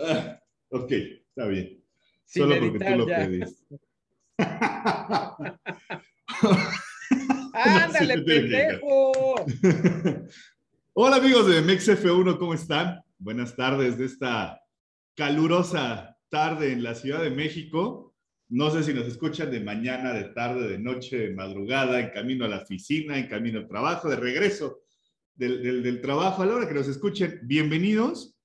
Ah, ok, está bien. Solo porque tú lo pediste. ¡Ándale, pendejo! Hola amigos de MexF1, ¿cómo están? Buenas tardes de esta calurosa tarde en la Ciudad de México. No sé si nos escuchan de mañana, de tarde, de noche, de madrugada, en camino a la oficina, en camino al trabajo, de regreso del, del trabajo. A la hora que nos escuchen, bienvenidos.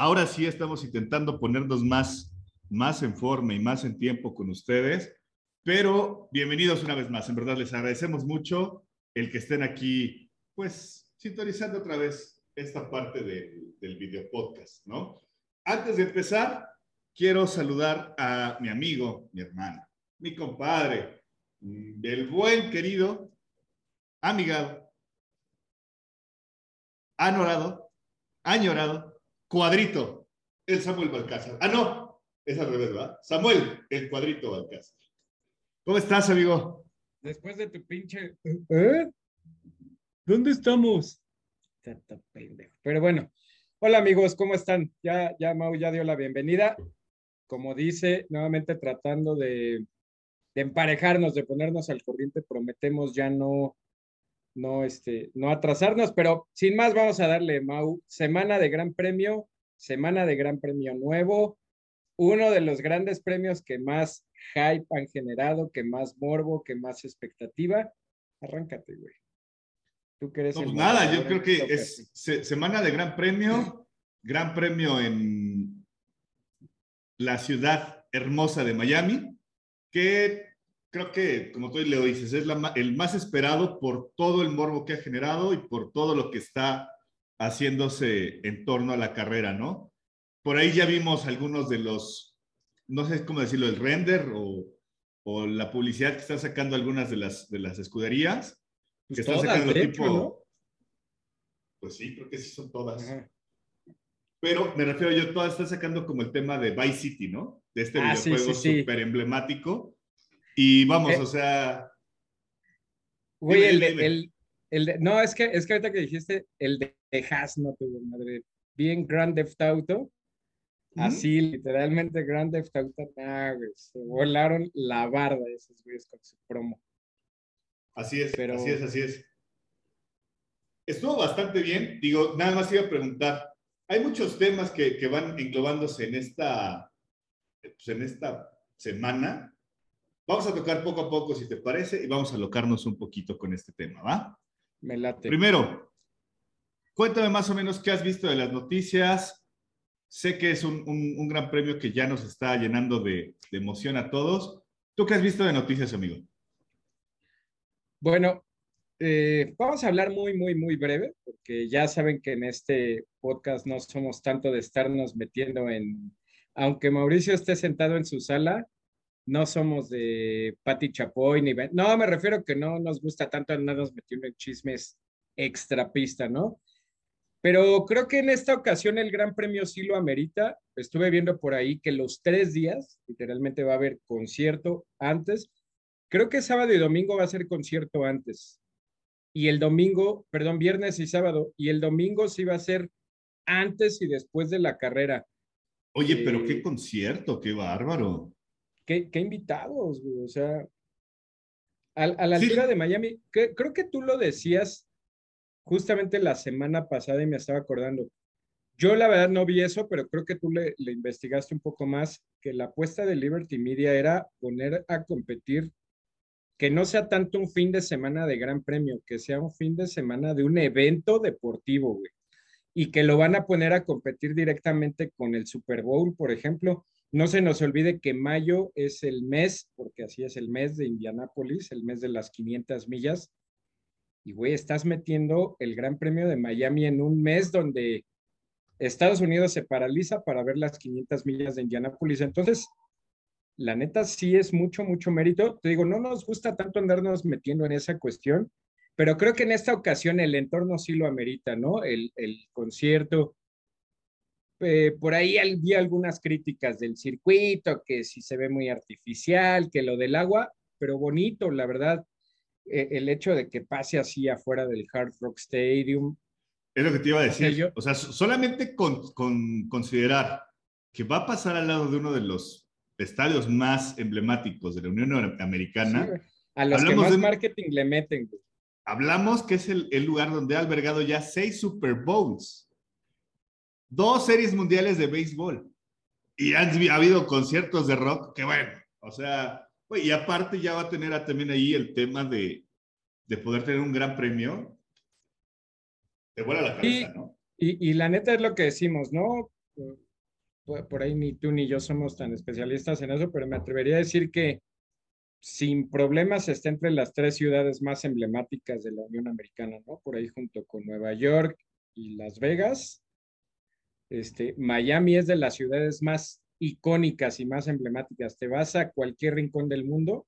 Ahora sí estamos intentando ponernos más, más en forma y más en tiempo con ustedes. Pero bienvenidos una vez más. En verdad les agradecemos mucho el que estén aquí, pues, sintonizando otra vez esta parte del video podcast, ¿no? Antes de empezar, quiero saludar a mi amigo, mi hermano, mi compadre, el buen querido, amigado, anorado, añorado, cuadrito, el Samuel Balcázar. Ah, no, es al revés, ¿verdad? Samuel, el cuadrito Balcázar. ¿Cómo estás, amigo? Después de tu pinche. ¿Eh? ¿Dónde estamos? Pero bueno, hola amigos, ¿cómo están? Ya, ya Mau ya dio la bienvenida. Como dice, nuevamente tratando de, de emparejarnos, de ponernos al corriente, prometemos ya no, no, este, no atrasarnos, pero sin más vamos a darle, Mau, semana de Gran Premio, semana de Gran Premio nuevo, uno de los grandes premios que más hype han generado, que más morbo, que más expectativa. Arráncate, güey. Tú que eres pues nada, yo creo que es semana de gran premio, gran premio en la ciudad hermosa de Miami, que creo que, como tú le dices, es el más esperado por todo el morbo que ha generado y por todo lo que está haciéndose en torno a la carrera, ¿no? por ahí ya vimos algunos de los, no sé cómo decirlo, el render o, o la publicidad que están sacando algunas de las, de las escuderías. Pues que están sacando tipo. ¿no? Pues sí, creo que sí son todas. Pero me refiero yo, todas están sacando como el tema de Vice City, ¿no? De este ah, videojuego súper emblemático. Y vamos, eh, o sea. Güey, el, el, el, no, es que, es que ahorita que dijiste, el de Has, no tuvo madre. Bien Grand Theft Auto Así, literalmente, Grand Theft Auto, se volaron la barda esos güeyes con su promo. Así es, así es, así es. Estuvo bastante bien. Digo, nada más iba a preguntar. Hay muchos temas que, que van englobándose en esta, pues en esta semana. Vamos a tocar poco a poco, si te parece, y vamos a alocarnos un poquito con este tema, ¿va? Me late. Primero, cuéntame más o menos qué has visto de las noticias, Sé que es un, gran premio que ya nos está llenando de, emoción a todos. ¿Tú qué has visto de noticias, amigo? Bueno, eh, vamos a hablar muy, muy, muy breve, porque ya saben que en este podcast no somos tanto de estarnos metiendo en, aunque Mauricio esté sentado en su sala, no somos de Pati Chapoy ni... No, me refiero que no nos gusta tanto andarnos metiendo en chismes extra pista, ¿no? Pero creo que en esta ocasión el Gran Premio sí lo amerita. Estuve viendo por ahí que los tres días, literalmente va a haber concierto antes. Creo que sábado y domingo va a ser concierto antes. Y el domingo, perdón, viernes y sábado. Y el domingo sí va a ser antes y después de la carrera. Oye, pero qué eh, concierto, qué bárbaro. Qué, qué invitados, güey. O sea, a, la altura de Miami, creo que tú lo decías justamente la semana pasada y me estaba acordando. Yo la verdad no vi eso, pero creo que tú le, investigaste un poco más, que la apuesta de Liberty Media era poner a competir, que no sea tanto un fin de semana de gran premio, que sea un fin de semana de un evento deportivo, güey. Y que lo van a poner a competir directamente con el Super Bowl, por ejemplo. No se nos olvide que mayo es el mes, porque así es el mes de Indianápolis, el mes de las 500 millas y, güey, estás metiendo el Gran Premio de Miami en un mes donde Estados Unidos se paraliza para ver las 500 millas de Indianápolis. Entonces, la neta sí es mucho, mucho mérito. Te digo, no nos gusta tanto andarnos metiendo en esa cuestión, pero creo que en esta ocasión el entorno sí lo amerita, ¿no? El, concierto. Eh, por ahí vi algunas críticas del circuito, que si se ve muy artificial, que lo del agua, pero bonito, la verdad. E, el hecho de que pase así afuera del Hard Rock Stadium. Es lo que te iba a decir. O sea, solamente con, considerar que va a pasar al lado de uno de los estadios más emblemáticos de la Unión Americana. a los que más marketing le meten. Hablamos que es el, lugar donde ha albergado ya seis Super Bowls, dos series mundiales de béisbol y han ha habido conciertos de rock que bueno, o sea, y aparte ya va a tener también ahí el tema de, de poder tener un gran premio. Te vuela la cabeza, ¿no? Y, y, la neta es lo que decimos, ¿no? por ahí ni tú ni yo somos tan especialistas en eso, pero me atrevería a decir que sin problemas está entre las tres ciudades más emblemáticas de la Unión Americana, ¿no? Por ahí junto con Nueva York y Las Vegas. Este, Miami es de las ciudades más icónicas y más emblemáticas. Te vas a cualquier rincón del mundo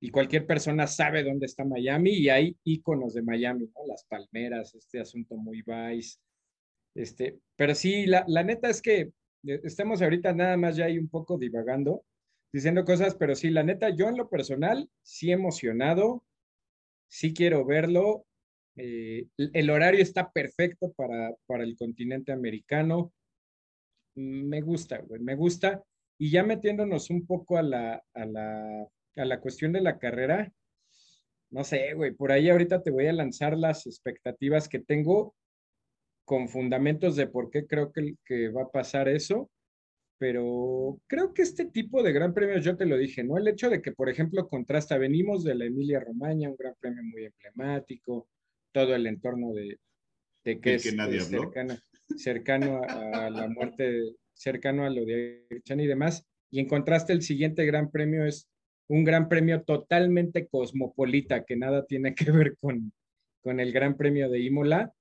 y cualquier persona sabe dónde está Miami y hay iconos de Miami, ¿no? Las palmeras, este asunto muy vice. Este, pero sí, la, la neta es que eh, estamos ahorita nada más ya ahí un poco divagando, diciendo cosas, pero sí, la neta, yo en lo personal, sí emocionado, sí quiero verlo. Eh, el horario está perfecto para, para el continente americano. Me gusta, güey, me gusta. Y ya metiéndonos un poco a la, a la, a la cuestión de la carrera, no sé, güey, por ahí ahorita te voy a lanzar las expectativas que tengo con fundamentos de por qué creo que, que va a pasar eso, pero creo que este tipo de gran premios, yo te lo dije, ¿no? El hecho de que, por ejemplo, contrasta, venimos de la Emilia Romagna, un gran premio muy emblemático, todo el entorno de, de que es cercano, cercano a, la muerte, cercano a lo de Chan y demás, y en contraste el siguiente gran premio es un gran premio totalmente cosmopolita, que nada tiene que ver con, con el gran premio de Imola,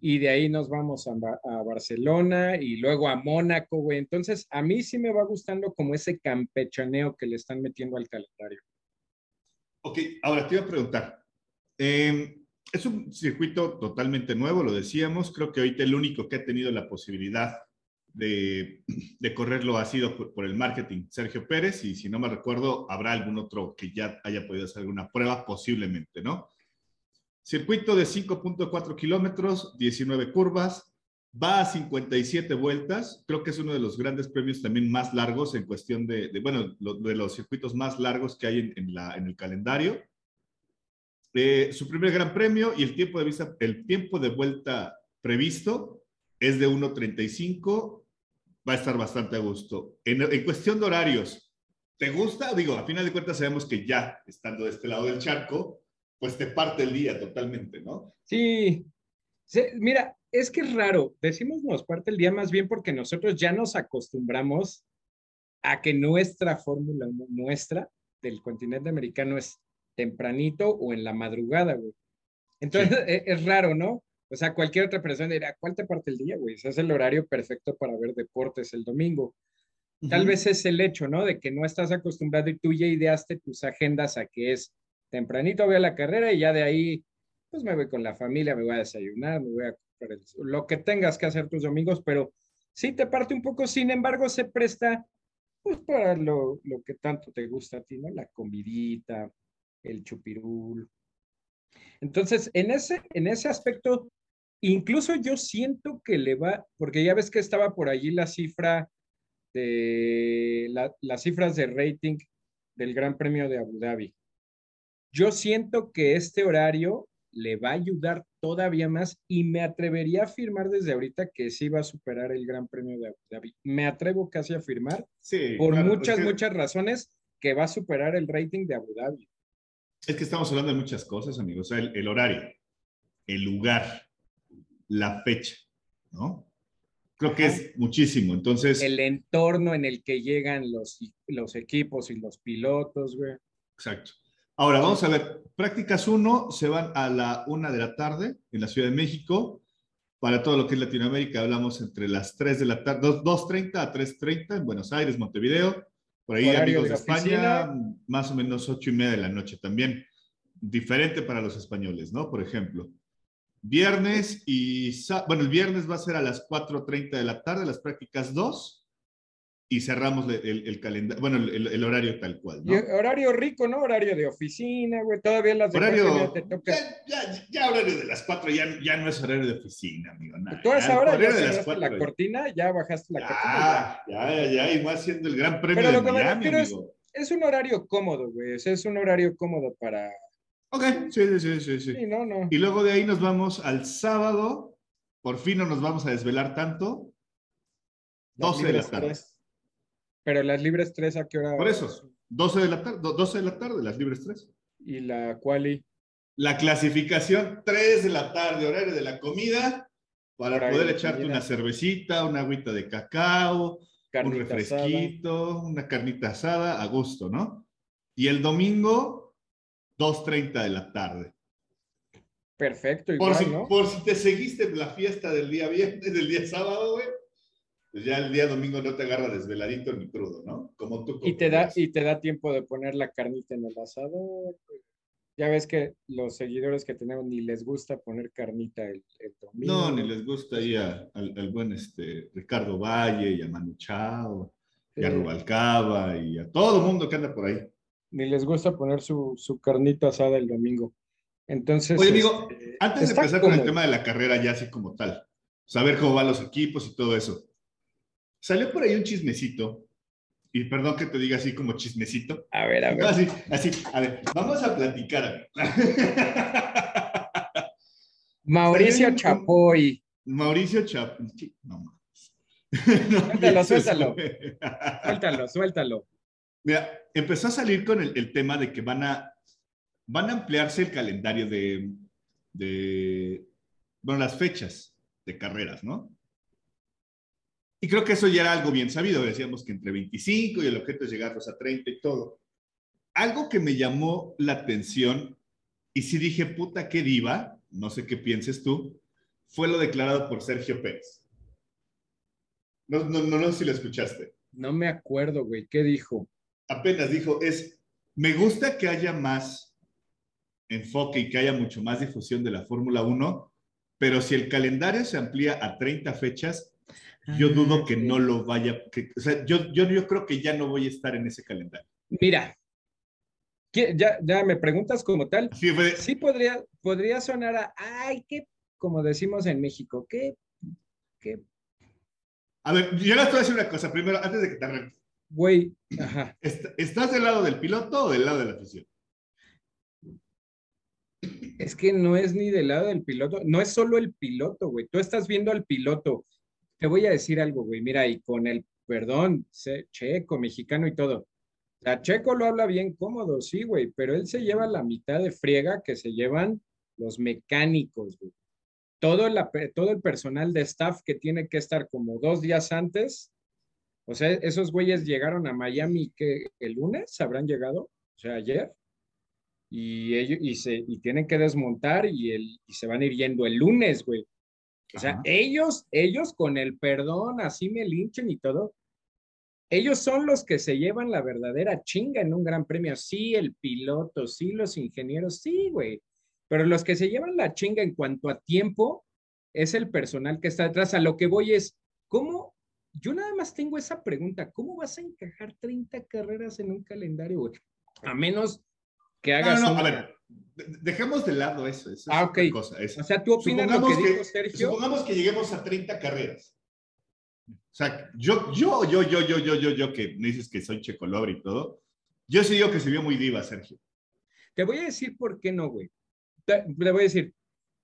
y de ahí nos vamos a, Barcelona y luego a Mónaco, güey. Entonces, a mí sí me va gustando como ese campechaneo que le están metiendo al calendario. Ok, ahora te iba a preguntar. Em, es un circuito totalmente nuevo, lo decíamos. Creo que ahorita el único que ha tenido la posibilidad de, de correrlo ha sido por, por, el marketing Sergio Pérez y si no me recuerdo, habrá algún otro que ya haya podido hacer alguna prueba, posiblemente, ¿no? Circuito de 5.4 kilómetros, 19 curvas, va a 57 vueltas. Creo que es uno de los grandes premios también más largos en cuestión de, bueno, de los circuitos más largos que hay en, la, en el calendario. Su primer gran premio y el tiempo de, el tiempo de vuelta previsto es de 1.35. Va a estar bastante a gusto. En, en cuestión de horarios, ¿te gusta? Digo, a final de cuentas sabemos que ya estando de este lado del charco, pues te parte el día totalmente, ¿no? Sí. Mira, es que es raro. Decimos nos parte el día más bien porque nosotros ya nos acostumbramos a que nuestra fórmula, nuestra del continente americano es tempranito o en la madrugada, güey. Entonces e, es, raro, ¿no? O sea, cualquier otra persona dirá, ¿cuál te parte el día, güey? Ese es el horario perfecto para ver deportes el domingo. Tal vez es el hecho, ¿no? De que no estás acostumbrado y tú ya ideaste tus agendas a que es tempranito voy a la carrera y ya de ahí, pues me voy con la familia, me voy a desayunar, me voy a comprar lo que tengas que hacer tus domingos, pero sí te parte un poco, sin embargo, se presta pues para lo, lo que tanto te gusta a ti, ¿no? La comidita, el chupirul. Entonces, en ese, en ese aspecto, incluso yo siento que le va, porque ya ves que estaba por allí la cifra de la, las cifras de rating del Gran Premio de Abu Dhabi. Yo siento que este horario le va a ayudar todavía más y me atrevería a afirmar desde ahorita que sí va a superar el Gran Premio de Abu Dhabi. Me atrevo casi a afirmar, sí, por muchas, muchas razones, que va a superar el rating de Abu Dhabi. Es que estamos hablando de muchas cosas, amigos. El, horario, el lugar, la fecha, ¿no? Creo que es muchísimo. Entonces. El entorno en el que llegan los, los equipos y los pilotos, güey. Exacto. Ahora, vamos a ver, prácticas 1 se van a la 1 de la tarde en la Ciudad de México. Para todo lo que es Latinoamérica hablamos entre las 3 de la tarde, 2.30 a 3.30 en Buenos Aires, Montevideo. Por ahí amigos de, España, más o menos 8 y media de la noche también. Diferente para los españoles, ¿no? Por ejemplo. Viernes y, bueno, el viernes va a ser a las 4.30 de la tarde, las prácticas 2. Y cerramos el, el, calendario, bueno, el, el, horario tal cual. ¿no? horario rico, ¿no? Horario de oficina, güey. Todavía las de horario, te toca. Ya, ya, ya, horario de las cuatro, ya, ya no es horario de oficina, amigo. Nada. Tú a esa hora ya la cortina, ya bajaste la cortina. Ya, ya, ya, y más siendo el gran premio Pero de Miami, amigo. Es, es, un horario cómodo, güey. es un horario cómodo para. Ok, sí, sí, sí, sí. sí no, no. Y luego de ahí nos vamos al sábado. Por fin no nos vamos a desvelar tanto. 12 de la tarde. Pero las libres 3 a qué hora? Por eso, 12 de la tarde, 12 de la tarde, las libres 3. ¿Y la quali? La clasificación 3 de la tarde, horario de la comida, para poder echarte una cervecita, una agüita de cacao, un refresquito, una carnita asada, a gusto, ¿no? Y el domingo, 2.30 de la tarde. Perfecto, igual, por si, ¿no? Por si te seguiste la fiesta del día viernes, del día sábado, güey, pues ya el día domingo no te agarra desveladito ni crudo, ¿no? Como tú. Y te, da, y te da tiempo de poner la carnita en el asador. Ya ves que los seguidores que tenemos ni les gusta poner carnita el, domingo. No, ni les gusta ahí al, buen este, Ricardo Valle y a Manu Chao, y a Rubalcaba y a todo el mundo que anda por ahí. Ni les gusta poner su, su carnita asada el domingo. Entonces. Oye, amigo, este, antes de empezar con el tema de la carrera, ya así como tal, saber cómo van los equipos y todo eso. Salió por ahí un chismecito, y perdón que te diga así como chismecito. A ver, a ver. así, así, a ver, vamos a platicar. Mauricio Chapoy. Mauricio Chapoy. No más. suéltalo, suéltalo. suéltalo, suéltalo. Mira, empezó a salir con el, el, tema de que van a, van a ampliarse el calendario de, de, bueno, las fechas de carreras, ¿no? Y creo que eso ya era algo bien sabido. Decíamos que entre 25 y el objeto es llegar a 30 y todo. Algo que me llamó la atención y sí dije, puta, qué diva, no sé qué pienses tú, fue lo declarado por Sergio Pérez. No, no, no, no sé si lo escuchaste. No me acuerdo, güey. ¿Qué dijo? Apenas dijo, es, me gusta que haya más enfoque y que haya mucho más difusión de la Fórmula 1, pero si el calendario se amplía a 30 fechas, yo ah, dudo que no lo vaya, que, o sea, yo, yo, yo creo que ya no voy a estar en ese calendario. Mira, ya, ya me preguntas como tal. Sí, sí podría, podría sonar a, ay, qué, como decimos en México, qué, qué. A ver, yo les voy a decir una cosa, primero, antes de que te arranques. Güey, ajá. ¿Estás del lado del piloto o del lado de la afición? Es que no es ni del lado del piloto, no es solo el piloto, güey. Tú estás viendo al piloto te voy a decir algo, güey, mira, y con el perdón, checo, mexicano y todo. La Checo lo habla bien cómodo, sí, güey, pero él se lleva la mitad de friega que se llevan los mecánicos, güey. Todo, la, todo el personal de staff que tiene que estar como dos días antes, o sea, esos güeyes llegaron a Miami que el lunes habrán llegado, o sea, ayer, y ellos y se y tienen que desmontar y, el, y se van a ir yendo el lunes, güey. O sea, ellos, ellos con el perdón, así me linchen y todo, ellos son los que se llevan la verdadera chinga en un gran premio. Sí, el piloto, sí, los ingenieros, sí, güey. Pero los que se llevan la chinga en cuanto a tiempo es el personal que está detrás. A lo que voy es, ¿cómo? Yo nada más tengo esa pregunta, ¿cómo vas a encajar 30 carreras en un calendario, güey? A menos que hagas... No, no, a ver, Dejemos de lado eso. eso ah, ok. Cosa, o sea, tú opinas lo que, dijo Sergio. Supongamos que lleguemos a 30 carreras. O sea, yo, yo, yo, yo, yo, yo, yo, yo, que me dices que soy checolobre y todo, yo sí digo que se vio muy diva, Sergio. Te voy a decir por qué no, güey. Te, voy a decir,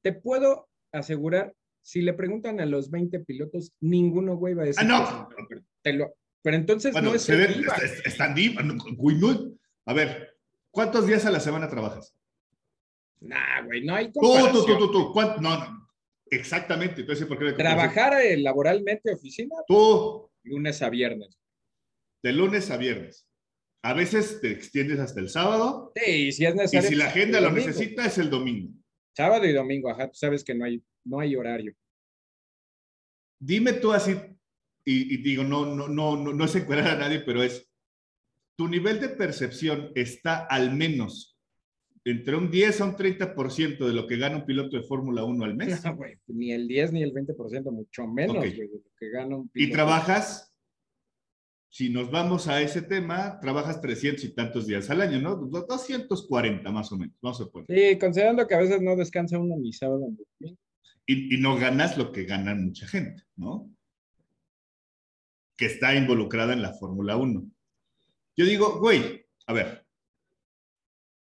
te puedo asegurar, si le preguntan a los 20 pilotos, ninguno, güey, va a decir. ¡Ah, no! Te lo, pero entonces no es. Se diva. Están diva. A ver, ¿cuántos días a la semana trabajas? Nah, güey, no hay comparación. Tú, tú, tú, tú. No, no. Exactamente. Entonces, ¿por qué Trabajar eh, laboralmente oficina. Tú. Lunes a viernes. De lunes a viernes. A veces te extiendes hasta el sábado. Sí, si es necesario. Y si la agenda lo necesita, es el domingo. Sábado y domingo, ajá. Tú sabes que no hay, no hay horario. Dime tú así, y, y digo, no, no, no, no, no es encuadrar a nadie, pero es, tu nivel de percepción está al menos entre un 10 a un 30% de lo que gana un piloto de Fórmula 1 al mes. No, ni el 10 ni el 20%, mucho menos de lo que gana un piloto. ¿Y trabajas? si nos vamos a ese tema, trabajas 300 y tantos días al año, ¿no? 240 más o menos, vamos a poner. Sí, considerando que a veces no descansa uno ni sábado ni y, y no ganas lo que ganan mucha gente, ¿no? Que está involucrada en la Fórmula 1. Yo digo, güey, a ver,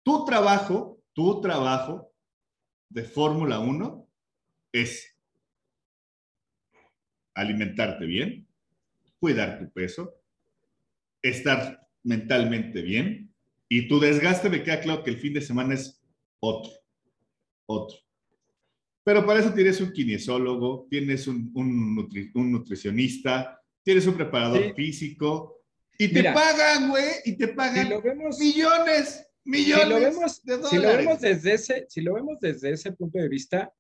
tu trabajo, tu trabajo de Fórmula 1 es alimentarte bien, cuidar tu peso, estar mentalmente bien y tu desgaste me queda claro que el fin de semana es otro, otro. Pero para eso tienes un kinesiólogo, tienes un, nutricionista, tienes un preparador físico y te pagan, güey, y te pagan millones, millones si lo vemos, de dólares. Si lo vemos desde ese, si lo vemos desde ese punto de vista,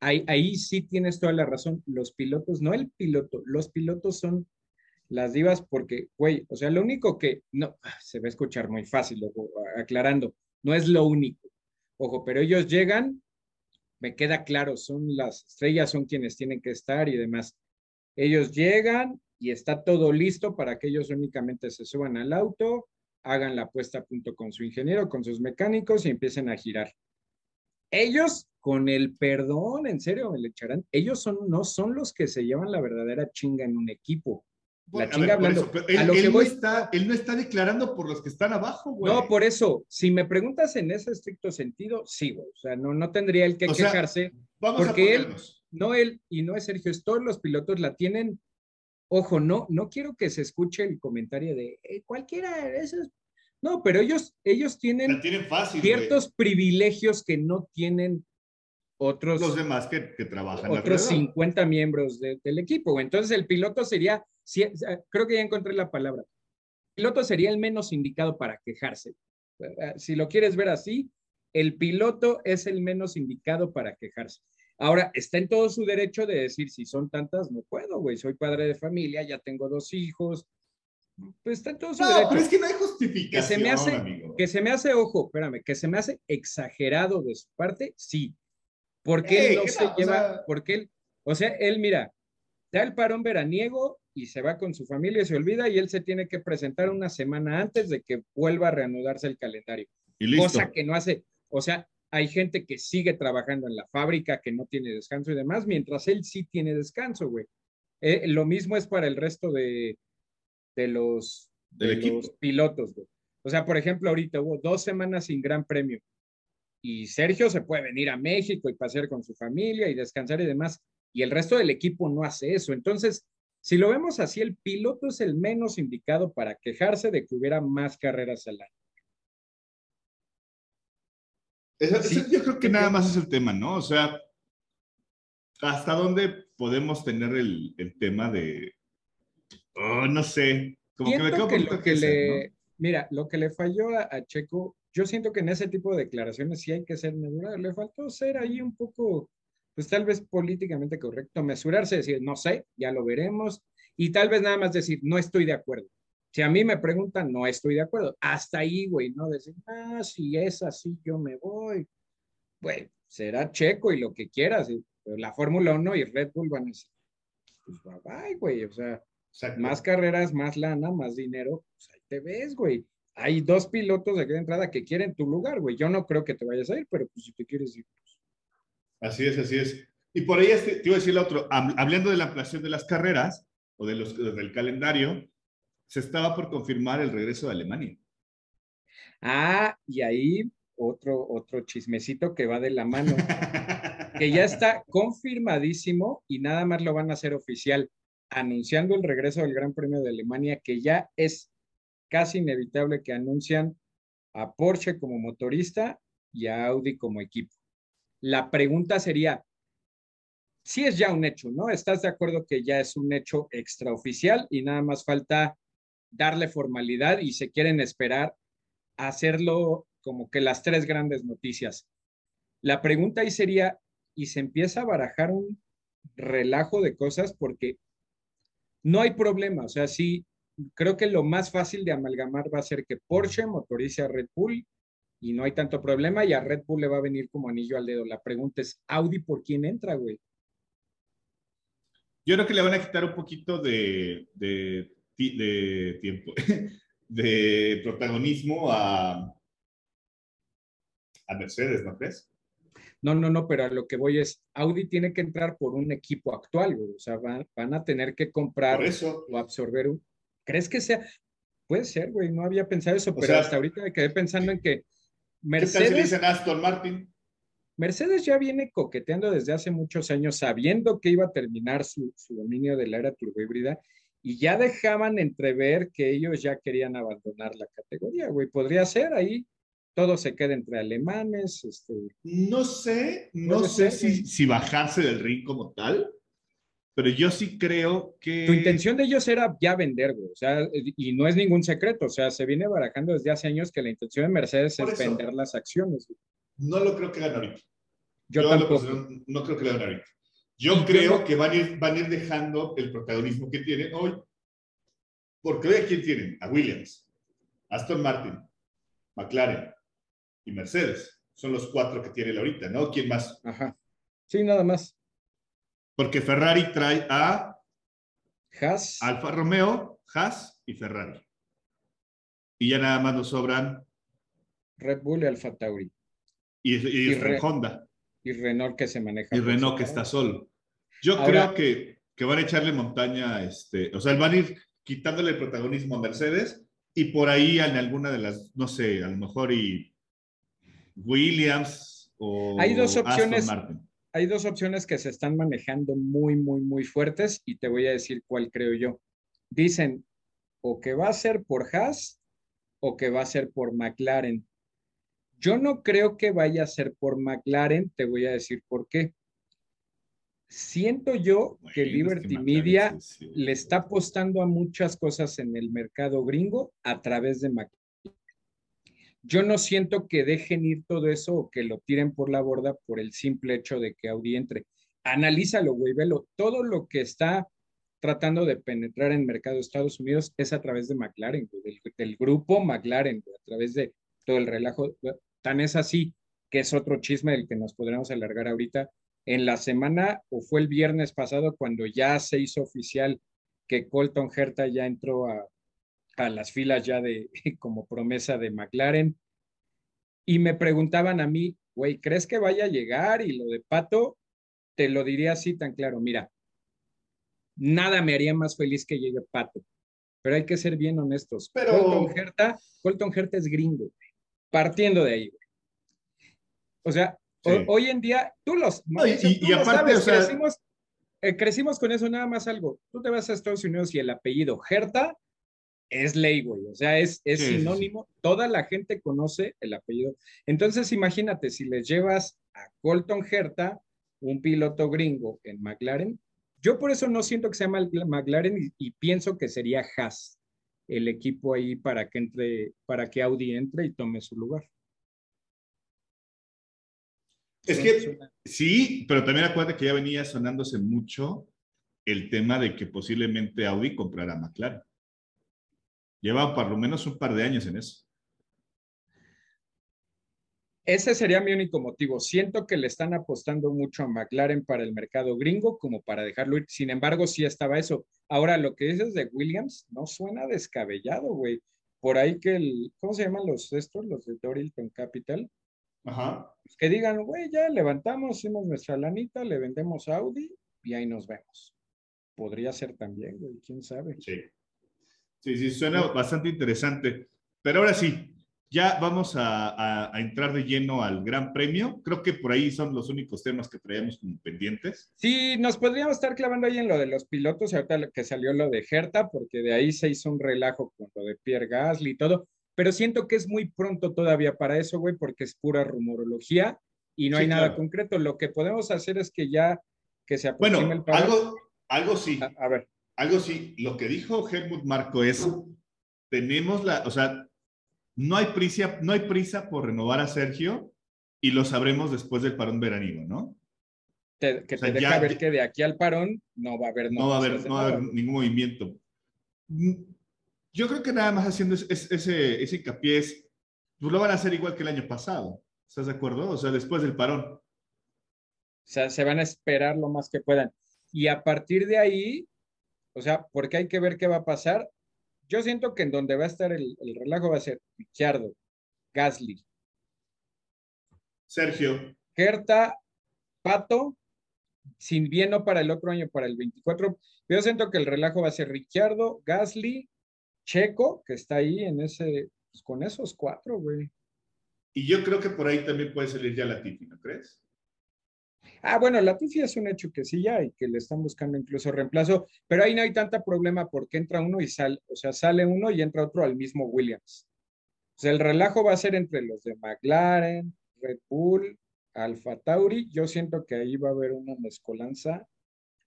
ahí, ahí sí tienes toda la razón. Los pilotos, no el piloto, los pilotos son las divas porque, güey, o sea, lo único que, no, ah, se va a escuchar muy fácil, aclarando, no es lo único. Ojo, pero ellos llegan, me queda claro, son las estrellas, son quienes tienen que estar y demás. Ellos llegan y está todo listo para que ellos únicamente se suban al auto, hagan la puesta a punto con su ingeniero, con sus mecánicos y empiecen a girar. Ellos, con el perdón, en serio, me le echarán, ellos son, no son los que se llevan la verdadera chinga en un equipo la chinga hablando. él, no está, él no está declarando por los que están abajo, güey. No, por eso, si me preguntas en ese estricto sentido, sí, güey. O sea, no, no tendría el que quejarse. vamos porque él, no él y no es Sergio, es todos los pilotos la tienen. Ojo, no, no quiero que se escuche el comentario de eh, cualquiera de esos. No, pero ellos, ellos tienen, ciertos privilegios que no tienen otros. Los demás que, trabajan. Otros 50 miembros del equipo. Entonces el piloto sería creo que ya encontré la palabra. El piloto sería el menos indicado para quejarse. Si lo quieres ver así, el piloto es el menos indicado para quejarse. Ahora, está en todo su derecho de decir, si son tantas, no puedo, güey, soy padre de familia, ya tengo dos hijos. Pues está en todo su no, pero es que no hay justificación, que se me hace, Que se me hace, ojo, espérame, que se me hace exagerado de su parte, sí. Porque él no se lleva, porque él, o sea, él, mira, da el parón veraniego y se va con su familia y se olvida y él se tiene que presentar una semana antes de que vuelva a reanudarse el calendario. Cosa que no hace, o sea, hay gente que sigue trabajando en la fábrica, que no tiene descanso y demás, mientras él sí tiene descanso, güey. Eh, lo mismo es para el resto de, de los, de los pilotos, güey. O sea, por ejemplo, ahorita hubo dos semanas sin gran premio y Sergio se puede venir a México y pasear con su familia y descansar y demás, y el resto del equipo no hace eso. Entonces, si lo vemos así, el piloto es el menos indicado para quejarse de que hubiera más carreras al año. Yo creo que nada más es el tema, ¿no? O sea, ¿hasta dónde podemos tener el, tema de, oh, no sé, como que me quedo que lo que le, Mira, lo que le falló a, Checo, yo siento que en ese tipo de declaraciones sí hay que ser maduro, le faltó ser ahí un poco pues tal vez políticamente correcto, mesurarse, decir, no sé, ya lo veremos, y tal vez nada más decir, no estoy de acuerdo. Si a mí me preguntan, no estoy de acuerdo. Hasta ahí, güey, ¿no? Decir, ah, si es así, yo me voy. Güey, será checo y lo que quieras. Pero la Fórmula 1 y Red Bull van a decir, pues bye, bye güey. O sea, más carreras, más lana, más dinero, pues ahí te ves, güey. Hay dos pilotos de entrada que quieren tu lugar, güey. Yo no creo que te vayas a ir, pero pues si te quieres ir, Así es, así es. Y por ahí este, te iba a decir el otro, hablando de la ampliación de las carreras o de los, del calendario, se estaba por confirmar el regreso de Alemania. Ah, y ahí otro, otro chismecito que va de la mano, que ya está confirmadísimo y nada más lo van a hacer oficial, anunciando el regreso del Gran Premio de Alemania, que ya es casi inevitable que anuncian a Porsche como motorista y a Audi como equipo. La pregunta sería, si es ya un hecho, ¿no? ¿Estás de acuerdo que ya es un hecho extraoficial y nada más falta darle formalidad y se quieren esperar a hacerlo como que las tres grandes noticias? La pregunta ahí sería, y se empieza a barajar un relajo de cosas porque no hay problema, o sea, sí, creo que lo más fácil de amalgamar va a ser que Porsche motorice a Red Bull y no hay tanto problema y a Red Bull le va a venir como anillo al dedo. La pregunta es, ¿Audi por quién entra, güey? Yo creo que le van a quitar un poquito de, de tiempo, de protagonismo a, a Mercedes, ¿no crees? No, no, no, pero a lo que voy es, Audi tiene que entrar por un equipo actual, güey. O sea, van, a tener que comprar o absorber un... ¿Crees que sea? Puede ser, güey, no había pensado eso, pero hasta ahorita me quedé pensando en que Mercedes... ¿Qué tal si dicen Aston Martin? Mercedes ya viene coqueteando desde hace muchos años, sabiendo que iba a terminar su, su dominio de la era turbohíbrida y ya dejaban entrever que ellos ya querían abandonar la categoría, güey. Podría ser ahí, todo se queda entre alemanes. Este... No sé, no sé si, si, bajarse del ring como tal, pero yo sí creo que... Tu intención de ellos era ya vender, güey, o sea, y no es ningún secreto, o sea, se viene barajando desde hace años que la intención de Mercedes es vender las acciones. Güey. No lo creo que hagan ahorita. Yo, tampoco. no, creo que lo ahorita. Yo creo que van a, ir, van a ir dejando el protagonismo que tienen hoy. Porque hoy a quién tienen? A Williams, Aston Martin, McLaren y Mercedes. Son los cuatro que tienen ahorita, ¿no? ¿Quién más? Ajá. Sí, nada más. Porque Ferrari trae a Haas, Alfa Romeo, Haas y Ferrari. Y ya nada más nos sobran Red Bull y Alfa Tauri. Y, Honda. Y Renault que se maneja. Y Renault que está solo. Yo creo que, que, van a echarle montaña, este, o sea, van a ir quitándole el protagonismo a Mercedes y por ahí en alguna de las, no sé, a lo mejor y Williams o hay dos opciones, Hay dos opciones que se están manejando muy, muy, muy fuertes y te voy a decir cuál creo yo. Dicen o que va a ser por Haas o que va a ser por McLaren. Yo no creo que vaya a ser por McLaren, te voy a decir por qué. Siento yo que Liberty Media le está apostando a muchas cosas en el mercado gringo a través de McLaren. Yo no siento que dejen ir todo eso o que lo tiren por la borda por el simple hecho de que Audi entre. Analízalo, güey, velo. Todo lo que está tratando de penetrar en el mercado de Estados Unidos es a través de McLaren, del, del, grupo McLaren, a través de todo el relajo. Tan es así que es otro chisme del que nos podremos alargar ahorita. En la semana, o fue el viernes pasado, cuando ya se hizo oficial que Colton Herta ya entró a, a las filas ya de como promesa de McLaren. Y me preguntaban a mí, güey, ¿crees que vaya a llegar? Y lo de Pato, te lo diría así tan claro, mira, nada me haría más feliz que llegue Pato, pero hay que ser bien honestos. Pero... Colton Herta, Colton Herta es gringo partiendo de ahí. O sea, hoy en día, tú los... y, aparte, crecimos, eh, crecimos con eso nada más algo. Tú te vas a Estados Unidos y el apellido Herta es ley, güey. O sea, es, es sinónimo. Toda la gente conoce el apellido. Entonces, imagínate, si les llevas a Colton Herta, un piloto gringo en McLaren, yo por eso no siento que sea McLaren y, y pienso que sería Haas el equipo ahí para que entre, para que Audi entre y tome su lugar. Es que sí, pero también acuérdate que ya venía sonándose mucho el tema de que posiblemente Audi comprara McLaren. Lleva por lo menos un par de años en eso. Ese sería mi único motivo. Siento que le están apostando mucho a McLaren para el mercado gringo como para dejarlo ir. Sin embargo, sí estaba eso. Ahora, lo que dices de Williams no suena descabellado, güey. Por ahí que el, ¿cómo se llaman los estos? Los de Dorilton Capital. Ajá. Pues que digan, güey, ya levantamos, hicimos nuestra lanita, le vendemos Audi y ahí nos vemos. Podría ser también, güey, quién sabe. Sí. Sí, sí, suena bastante interesante. Pero ahora sí, ya vamos a, entrar de lleno al Gran Premio. Creo que por ahí son los únicos temas que traemos como pendientes. Sí, nos podríamos estar clavando ahí en lo de los pilotos, ahorita que salió lo de Herta, porque de ahí se hizo un relajo con lo de Pierre Gasly y todo. Pero siento que es muy pronto todavía para eso, güey, porque es pura rumorología y no hay nada concreto. Lo que podemos hacer es que ya que se aproxime bueno, el algo, algo sí. a ver. Algo sí. Lo que dijo Helmut Marco es, tenemos la, o sea, no hay prisa, no hay prisa por renovar a Sergio y lo sabremos después del parón veraniego, ¿no? que te deja ver que de aquí al parón no va a haber no va a haber, no va a haber ningún movimiento. Mm, yo creo que nada más haciendo ese, ese, ese hincapié es, pues lo van a hacer igual que el año pasado. ¿Estás de acuerdo? O sea, después del parón. O sea, se van a esperar lo más que puedan. Y a partir de ahí, o sea, porque hay que ver qué va a pasar, yo siento que en donde va a estar el, el relajo va a ser Ricciardo, Gasly, Sergio. Gerta, Pato, sin bien no para el otro año, para el 24. Yo siento que el relajo va a ser Ricciardo, Gasly, Checo, que está ahí en ese, pues con esos cuatro, güey. Y yo creo que por ahí también puede salir ya la Tifi, ¿no crees? Ah, bueno, la Tifi es un hecho que sí ya y que le están buscando incluso reemplazo, pero ahí no hay tanta problema porque entra uno y sale, o sea, sale uno y entra otro al mismo Williams. O el relajo va a ser entre los de McLaren, Red Bull, Alfa Tauri. Yo siento que ahí va a haber una mezcolanza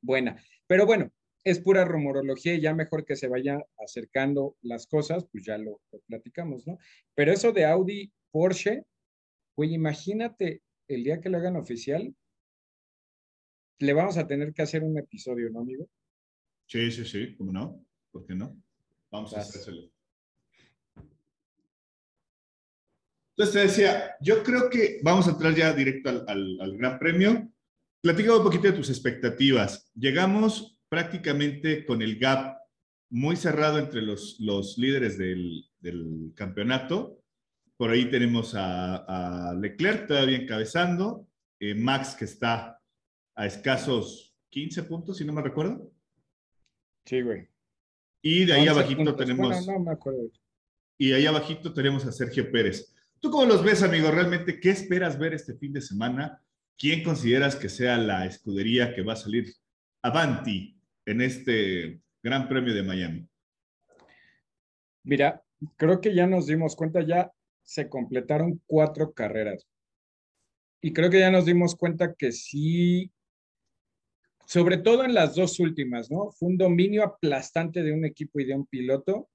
buena. Pero bueno, es pura rumorología y ya mejor que se vayan acercando las cosas, pues ya lo, lo platicamos, ¿no? Pero eso de Audi, Porsche, güey, imagínate el día que lo hagan oficial, le vamos a tener que hacer un episodio, ¿no, amigo? Sí, sí, sí, ¿cómo no? ¿Por qué no? Vamos a Vas. hacérselo. Entonces te decía, yo creo que vamos a entrar ya directo al, al- al Gran Premio. Platícame un poquito de tus expectativas. Llegamos prácticamente con el gap muy cerrado entre los, los líderes del, del campeonato. Por ahí tenemos a, a Leclerc todavía encabezando, eh, Max que está a escasos 15 puntos, si no me recuerdo. Sí, güey. Y de ahí 11 abajito puntos. tenemos... Bueno, no me acuerdo. Y ahí abajito tenemos a Sergio Pérez. ¿Tú cómo los ves, amigo? ¿Realmente qué esperas ver este fin de semana? ¿Quién consideras que sea la escudería que va a salir avanti en este Gran Premio de Miami? Mira, creo que ya nos dimos cuenta, ya se completaron cuatro carreras. Y creo que ya nos dimos cuenta que sí, sobre todo en las dos últimas, ¿no? Fue un dominio aplastante de un equipo y de un piloto.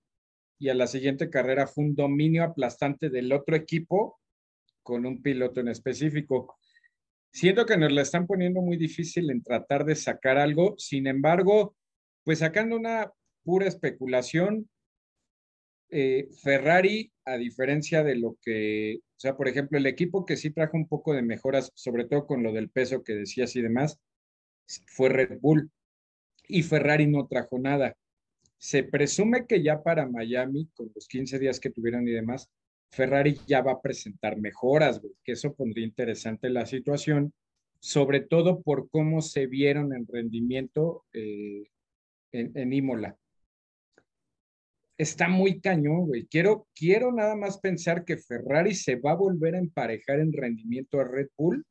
Y a la siguiente carrera fue un dominio aplastante del otro equipo con un piloto en específico. Siento que nos la están poniendo muy difícil en tratar de sacar algo. Sin embargo, pues sacando una pura especulación, eh, Ferrari, a diferencia de lo que, o sea, por ejemplo, el equipo que sí trajo un poco de mejoras, sobre todo con lo del peso que decías y demás, fue Red Bull. Y Ferrari no trajo nada. Se presume que ya para Miami, con los 15 días que tuvieron y demás, Ferrari ya va a presentar mejoras, que eso pondría interesante la situación, sobre todo por cómo se vieron en rendimiento eh, en, en Imola está muy cañón, güey. Quiero, quiero nada más pensar que Ferrari se va a volver a emparejar en rendimiento a Red Bull,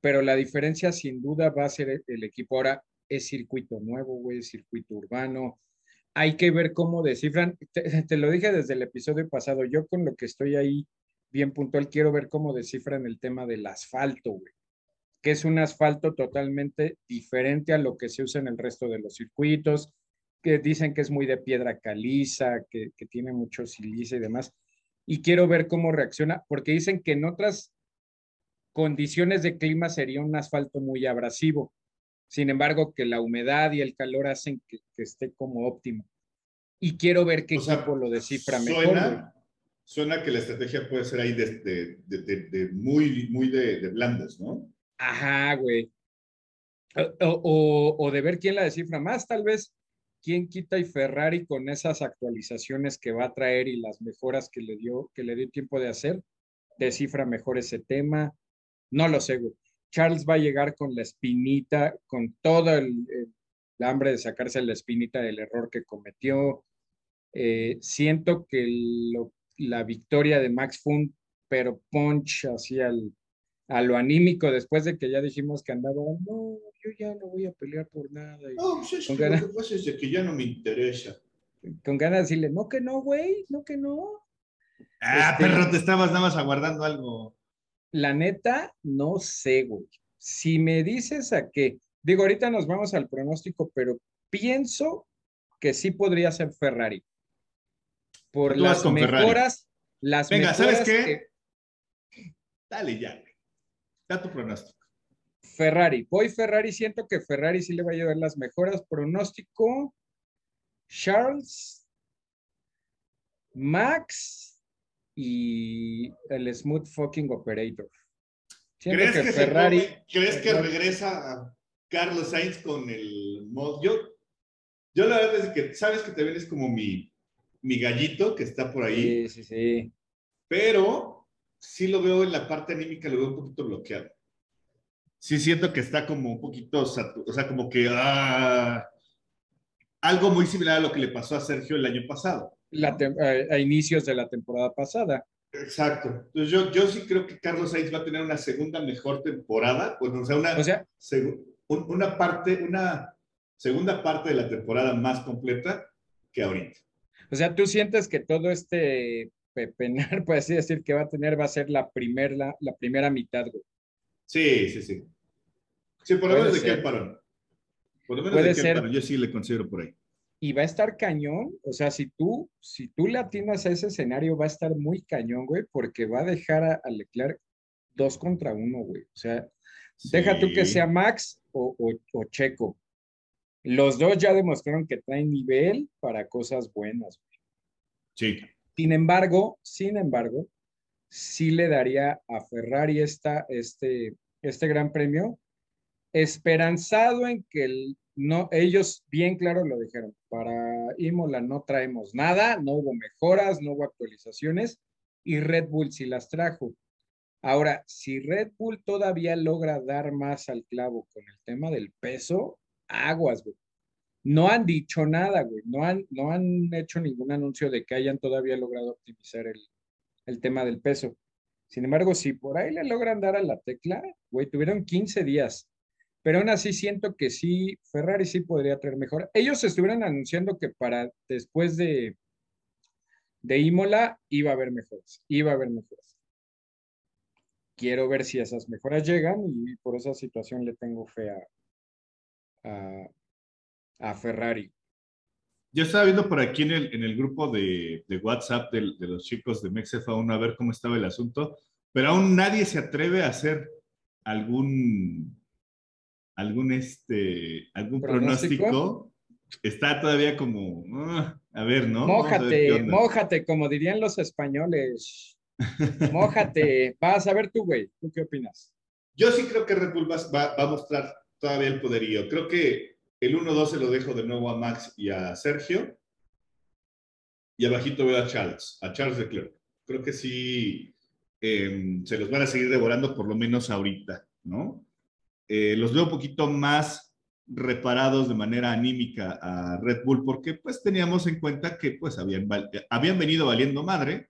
pero la diferencia sin duda va a ser el, el equipo. Ahora es circuito nuevo, güey, circuito urbano. Hay que ver cómo descifran. Te, lo dije desde el episodio pasado. Yo con lo que estoy ahí bien puntual, quiero ver cómo descifran el tema del asfalto, güey. Que es un asfalto totalmente diferente a lo que se usa en el resto de los circuitos que dicen que es muy de piedra caliza, que, que, tiene mucho silicio y demás. Y quiero ver cómo reacciona, porque dicen que en otras condiciones de clima sería un asfalto muy abrasivo. Sin embargo, que la humedad y el calor hacen que, que esté como óptimo. Y quiero ver qué O sea, equipo lo descifra mejor. Suena, suena que la estrategia puede ser ahí de, de, de, de- muy, muy de, de blandos, ¿no? Ajá, güey. O, o- o de ver quién la descifra más, tal vez. ¿Quién quita y Ferrari con esas actualizaciones que va a traer y las mejoras que le dio, que le dio tiempo de hacer, descifra mejor ese tema? No lo sé, güey. Charles va a llegar con la espinita, con todo el, el- el hambre de sacarse la espinita del error que cometió. Eh, siento que lo- la victoria de Max fue un pero punch hacia el, a lo anímico después de que ya dijimos que andaba, no, yo ya no voy a pelear por nada. No, pues es Con que lo ganas. que pasa es que ya no me interesa. con ganas de decirle, no que no, güey, no que no. Ah, Este- perro, te estabas nada más aguardando algo. La neta, no sé, güey. Si me dices a qué, digo, ahorita nos vamos al pronóstico, pero pienso que sí podría ser Ferrari. Por Tú las Ferrari. mejoras, las Venga, ¿sabes mejoras qué? que- Dale ya. Da tu pronóstico. Ferrari. Voy Ferrari, siento que Ferrari sí le va a llevar las mejoras. Pronóstico, Charles, Max y el Smooth Fucking Operator. Siento ¿Crees que, Ferrari, ¿crees que regresa a Carlos Sainz con el mod? Yo, yo la verdad es que sabes que también es como mi, mi gallito que está por ahí. Sí, sí, sí. Pero sí lo veo en la parte anímica, lo veo un poquito bloqueado. Sí siento que está como un poquito, o sea, como que ah, algo muy similar a lo que le pasó a Sergio el año pasado. La a, a, inicios de la temporada pasada. Exacto. Entonces yo, yo sí creo que Carlos Sainz va a tener una segunda mejor temporada, pues, o sea, una, o sea, una parte, una segunda parte de la temporada más completa que ahorita. O sea, tú sientes que todo este pepenar, por así decir, que va a tener, va a ser la, primer, la, la primera mitad, güey. Sí, sí, sí. Sí, por lo menos de qué parón. Por lo menos de qué parón. Yo sí le considero por ahí. Y va a estar cañón, o sea, si tú, si tú le atinas a ese escenario, va a estar muy cañón, güey, porque va a dejar a, a Leclerc dos contra uno, güey. O sea, deja tú que sea Max o, o, o Checo. Los dos ya demostraron que traen nivel para cosas buenas. Sí. Sin embargo, sin embargo, sí le daría a Ferrari esta, este, este gran premio, esperanzado en que el, no, ellos bien claro lo dijeron, para Imola no traemos nada, no hubo mejoras, no hubo actualizaciones y Red Bull sí las trajo. Ahora, si Red Bull todavía logra dar más al clavo con el tema del peso, aguas, güey. No han dicho nada, güey. No han, no han hecho ningún anuncio de que hayan todavía logrado optimizar el, el tema del peso. Sin embargo, si por ahí le logran dar a la tecla, güey, tuvieron 15 días. Pero aún así siento que sí, Ferrari sí podría traer mejor. Ellos estuvieron anunciando que para después de, de Imola iba a haber mejoras, iba a haber mejoras. Quiero ver si esas mejoras llegan y por esa situación le tengo fe a, a, Ferrari. Yo estaba viendo por aquí en el, en el grupo de, de WhatsApp de, de, los chicos de Mexefa 1 a ver cómo estaba el asunto, pero aún nadie se atreve a hacer algún, algún, este, algún pronóstico. Está todavía como, uh, a ver, ¿no? Mójate, mójate, como dirían los españoles. Mójate. Vas a ver tú, güey. ¿Tú qué opinas? Yo sí creo que Red Bull va, va, va a mostrar todavía el poderío. Creo que el 1-2 se lo dejo de nuevo a Max y a Sergio. Y abajito veo a Charles, a Charles Leclerc. Creo que sí eh, se los van a seguir devorando por lo menos ahorita, ¿no? Eh, los veo un poquito más reparados de manera anímica a Red Bull porque pues teníamos en cuenta que pues habían, habían venido valiendo madre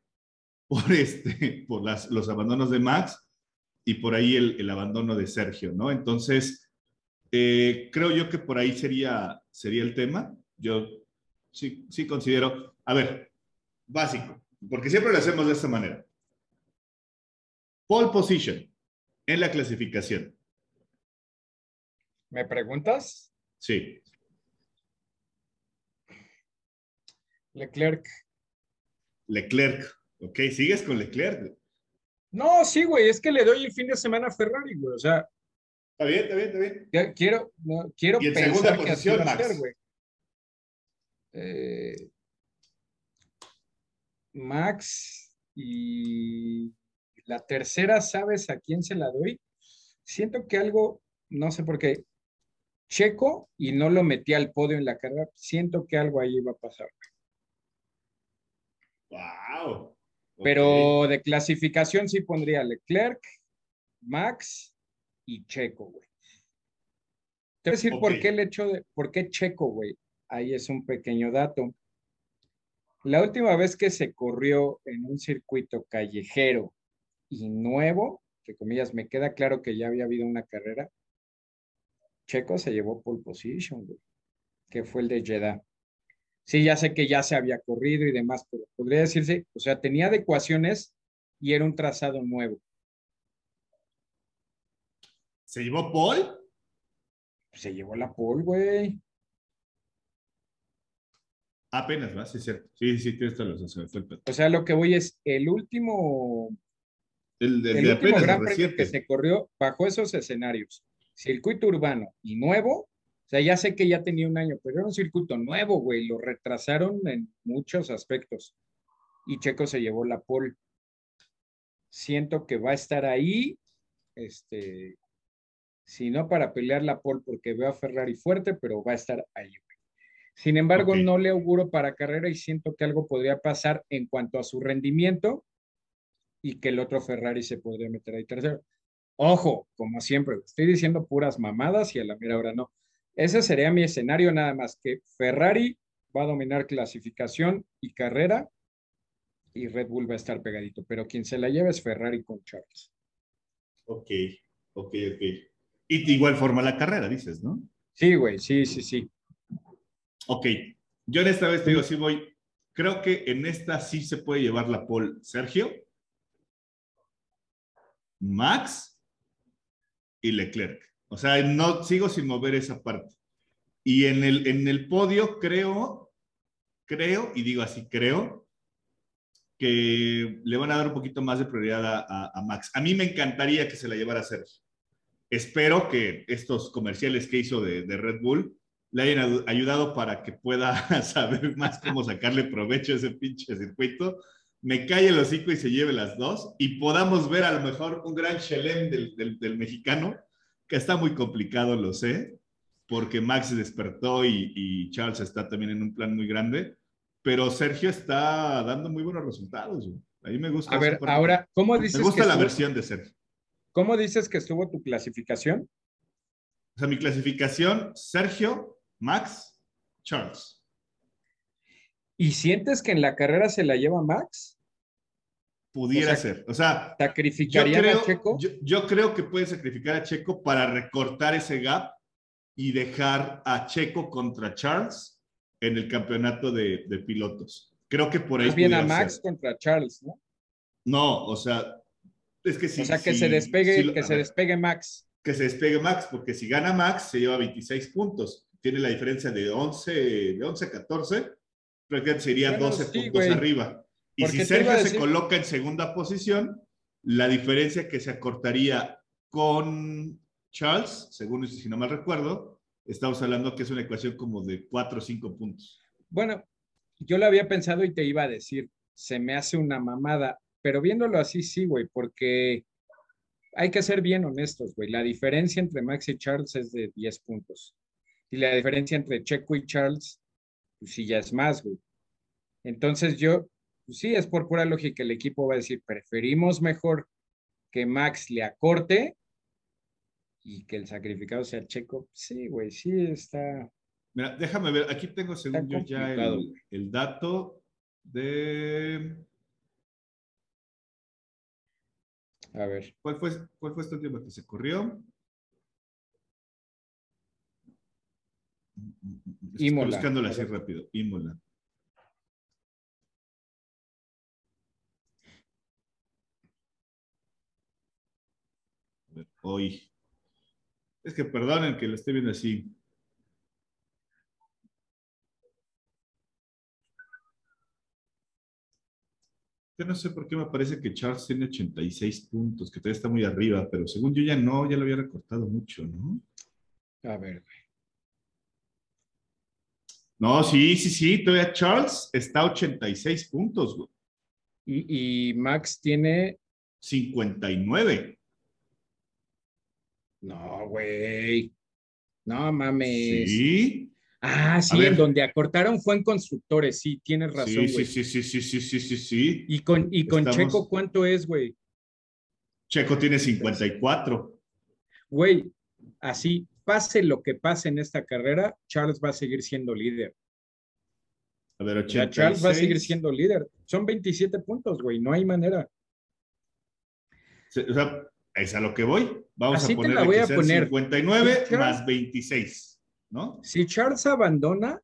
por, este, por las, los abandonos de Max y por ahí el, el abandono de Sergio, ¿no? Entonces, eh, creo yo que por ahí sería, sería el tema. Yo sí, sí considero, a ver, básico, porque siempre lo hacemos de esta manera. Pole position en la clasificación. ¿Me preguntas? Sí. Leclerc. Leclerc. Ok, sigues con Leclerc. No, sí, güey, es que le doy el fin de semana a Ferrari, güey. O sea, Está bien, está bien, está bien. Quiero, no, quiero y en segunda posición, Max. Ser, eh, Max y la tercera, ¿sabes a quién se la doy? Siento que algo, no sé por qué, Checo y no lo metí al podio en la carrera, siento que algo ahí va a pasar. Wow. Pero de clasificación sí pondría Leclerc, Max y Checo, güey. Te voy a decir okay. por qué el hecho de, por qué Checo, güey. Ahí es un pequeño dato. La última vez que se corrió en un circuito callejero y nuevo, entre comillas, me queda claro que ya había habido una carrera, Checo se llevó pole position, güey, que fue el de Jeddah. Sí, ya sé que ya se había corrido y demás, pero podría decirse, o sea, tenía adecuaciones y era un trazado nuevo. ¿Se llevó Paul? Se llevó la Paul, güey. Apenas, ¿verdad? Sí, cierto. Sí, sí, tienes toda la razón. O sea, lo que voy es el último. El, el, el de último apenas, gran premio que se corrió bajo esos escenarios. Circuito urbano y nuevo. O sea, ya sé que ya tenía un año, pero era un circuito nuevo, güey. Lo retrasaron en muchos aspectos. Y Checo se llevó la pole. Siento que va a estar ahí. Este, si no para pelear la pole, porque veo a Ferrari fuerte, pero va a estar ahí. güey. Sin embargo, no le auguro para carrera y siento que algo podría pasar en cuanto a su rendimiento y que el otro Ferrari se podría meter ahí tercero. Ojo, como siempre, estoy diciendo puras mamadas y a la mera hora no. Ese sería mi escenario nada más, que Ferrari va a dominar clasificación y carrera y Red Bull va a estar pegadito, pero quien se la lleva es Ferrari con Charles. Ok, ok, ok. Y de igual forma la carrera, dices, ¿no? Sí, güey, sí, sí, sí. Ok, yo en esta vez te digo, sí voy, creo que en esta sí se puede llevar la pole Sergio, Max y Leclerc. O sea, no sigo sin mover esa parte. Y en el, en el podio creo, creo, y digo así, creo, que le van a dar un poquito más de prioridad a, Max. A mí me encantaría que se la llevara Sergio. Espero que estos comerciales que hizo de, de Red Bull le hayan ayudado para que pueda saber más cómo sacarle provecho a ese pinche circuito, me calle el hocico y se lleve las dos y podamos ver a lo mejor un gran chelem del, del, mexicano, que está muy complicado, lo sé, porque Max se despertó y, y, Charles está también en un plan muy grande, pero Sergio está dando muy buenos resultados. Ahí me gusta. A ver, ahora, ¿cómo dices? Me gusta la versión de Sergio. ¿Cómo dices que estuvo tu clasificación? O sea, mi clasificación, Sergio, Max, Charles. ¿Y sientes que en la carrera se la lleva Max? Pudiera ser. O sea, ¿sacrificaría a Checo? Yo, creo que puede sacrificar a Checo para recortar ese gap y dejar a Checo contra Charles en el campeonato de, pilotos. Creo que por ahí. Más bien a Max contra Charles, ¿no? No, o sea, es que si. O sea, que se despegue, que se despegue Max. Que se despegue Max, porque si gana Max, se lleva 26 puntos tiene la diferencia de 11, de 11 a 14, prácticamente sería 12 puntos arriba. Y si Sergio se coloca en segunda posición, la diferencia que se acortaría con Charles, según si no mal recuerdo, estamos hablando que es una ecuación como de 4 o 5 puntos. Bueno, yo lo había pensado y te iba a decir, se me hace una mamada, pero viéndolo así sí, güey, porque hay que ser bien honestos, güey. La diferencia entre Max y Charles es de 10 puntos. Y la diferencia entre Checo y Charles, pues sí, ya es más, güey. Entonces yo, pues sí, es por pura lógica, el equipo va a decir, preferimos mejor que Max le acorte y que el sacrificado sea Checo. Sí, güey, sí está. Mira, déjame ver, aquí tengo según yo ya el, el dato de. A ver. ¿Cuál fue, cuál fue este último que se corrió? Imola. Buscándola así rápido. Imola. hoy. Es que perdonen que lo esté viendo así. Yo no sé por qué me parece que Charles tiene 86 puntos, que todavía está muy arriba, pero según yo ya no, ya lo había recortado mucho, ¿no? A ver, güey. No, sí, sí, sí, todavía Charles está a 86 puntos, güey. Y, Max tiene 59. No, güey. No mames. Sí. Ah, sí, en donde acortaron fue en constructores, sí, tienes razón, güey. Sí, sí, sí, sí, sí, sí, sí, ¿Y con, y con Checo cuánto es, güey? Checo tiene 54. Güey, así, pase lo que pase en esta carrera, Charles va a seguir siendo líder. A ver, Charles va a seguir siendo líder. Son 27 puntos, güey, no hay manera. O sea, es a lo que voy. Vamos a poner la voy a poner. 59 más 26, ¿no? Si Charles abandona,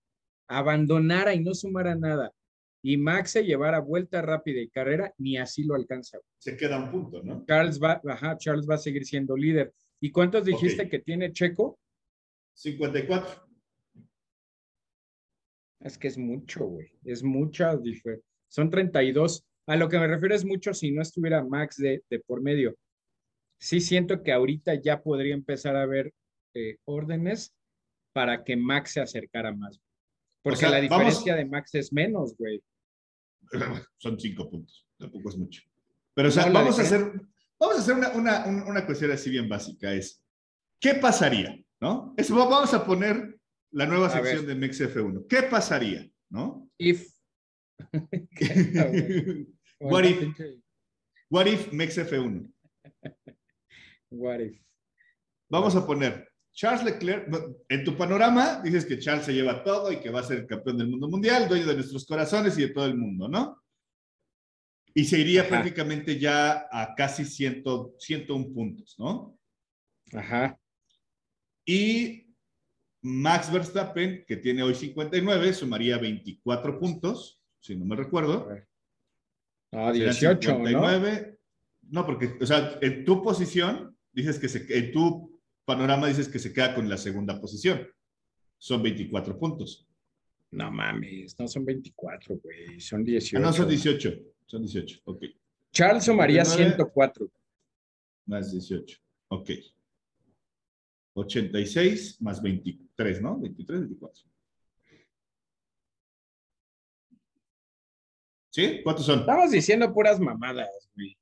abandonara y no sumara nada, y Max se llevara vuelta rápida y carrera, ni así lo alcanza. Se queda un punto, ¿no? Charles va, ajá, Charles va a seguir siendo líder. ¿Y cuántos dijiste que tiene Checo? 54. Es que es mucho, güey. Es mucha diferencia. Son 32. A lo que me refiero es mucho si no estuviera Max de, por medio. Sí siento que ahorita ya podría empezar a haber eh, órdenes para que Max se acercara más. Porque la diferencia de Max es menos, güey. Son cinco puntos. Tampoco es mucho. Pero, o sea, vamos a hacer, Vamos a hacer una, una, cuestión así bien básica, es, ¿qué pasaría? ¿No? vamos a poner la nueva sección de Mex F1. ¿Qué pasaría? ¿No? If. What if? What if Mex F1? What if? Vamos a poner Charles Leclerc. En tu panorama dices que Charles se lleva todo y que va a ser campeón del mundo mundial, dueño de nuestros corazones y de todo el mundo, ¿no? Y se iría prácticamente ya a casi 100, 101 puntos, ¿no? Ajá. Y Max Verstappen, que tiene hoy 59, sumaría 24 puntos, si no me recuerdo. Ah, 18, ¿no? No, porque, o sea, en tu posición, dices que se, en tu panorama dices que se queda con la segunda posición. Son 24 puntos. No mames, no son 24, güey, son 18. Ah, no, son 18, son 18, ok. Charles sumaría 104. Más 18, ok. 86 más 23, ¿no? 23, 24. ¿Sí? ¿Cuántos son? Estamos diciendo puras mamadas, güey.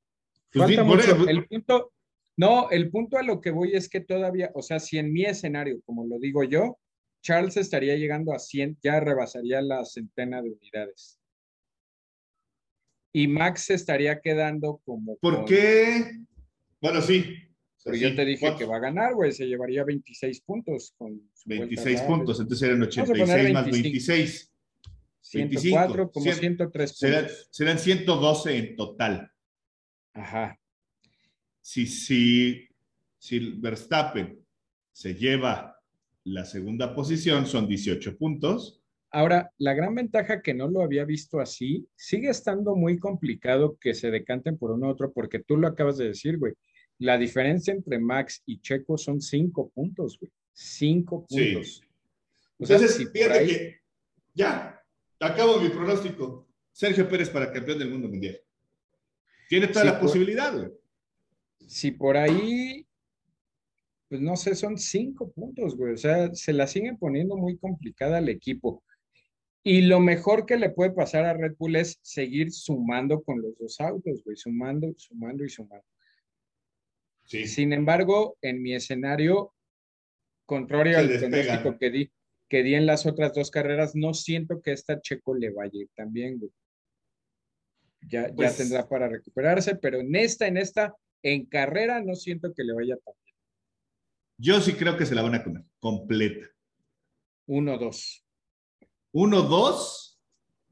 Pues mucho. El punto, no, el punto a lo que voy es que todavía, o sea, si en mi escenario, como lo digo yo, Charles estaría llegando a 100, ya rebasaría la centena de unidades. Y Max se estaría quedando como... ¿Por qué? Bueno, sí, pero yo te dije que va a ganar, güey, se llevaría 26 puntos. Con 26 puntos, entonces eran 86 más 26. 104 como 103 puntos. Serán, 112 en total. Ajá. Si, si, si Verstappen se lleva la segunda posición, son 18 puntos. Ahora, la gran ventaja que no lo había visto así, sigue estando muy complicado que se decanten por uno u otro, porque tú lo acabas de decir, güey la diferencia entre Max y Checo son cinco puntos, güey. Cinco puntos. Sí. Entonces, fíjate que ya, acabo mi pronóstico. Sergio Pérez para campeón del mundo mundial. Tiene toda la posibilidad, güey. Si por ahí, pues no sé, son cinco puntos, güey. O sea, se la siguen poniendo muy complicada al equipo. Y lo mejor que le puede pasar a Red Bull es seguir sumando con los dos autos, güey. Sumando, sumando y sumando. Sin embargo, en mi escenario, contrario al pronóstico que di, que di en las otras dos carreras, no siento que esta Checo le vaya a ir tan bien, Ya, ya pues tendrá para recuperarse, pero en esta, en esta, en carrera, no siento que le vaya tan bien. Yo sí creo que se la van a comer, completa. Uno, dos. Uno, dos,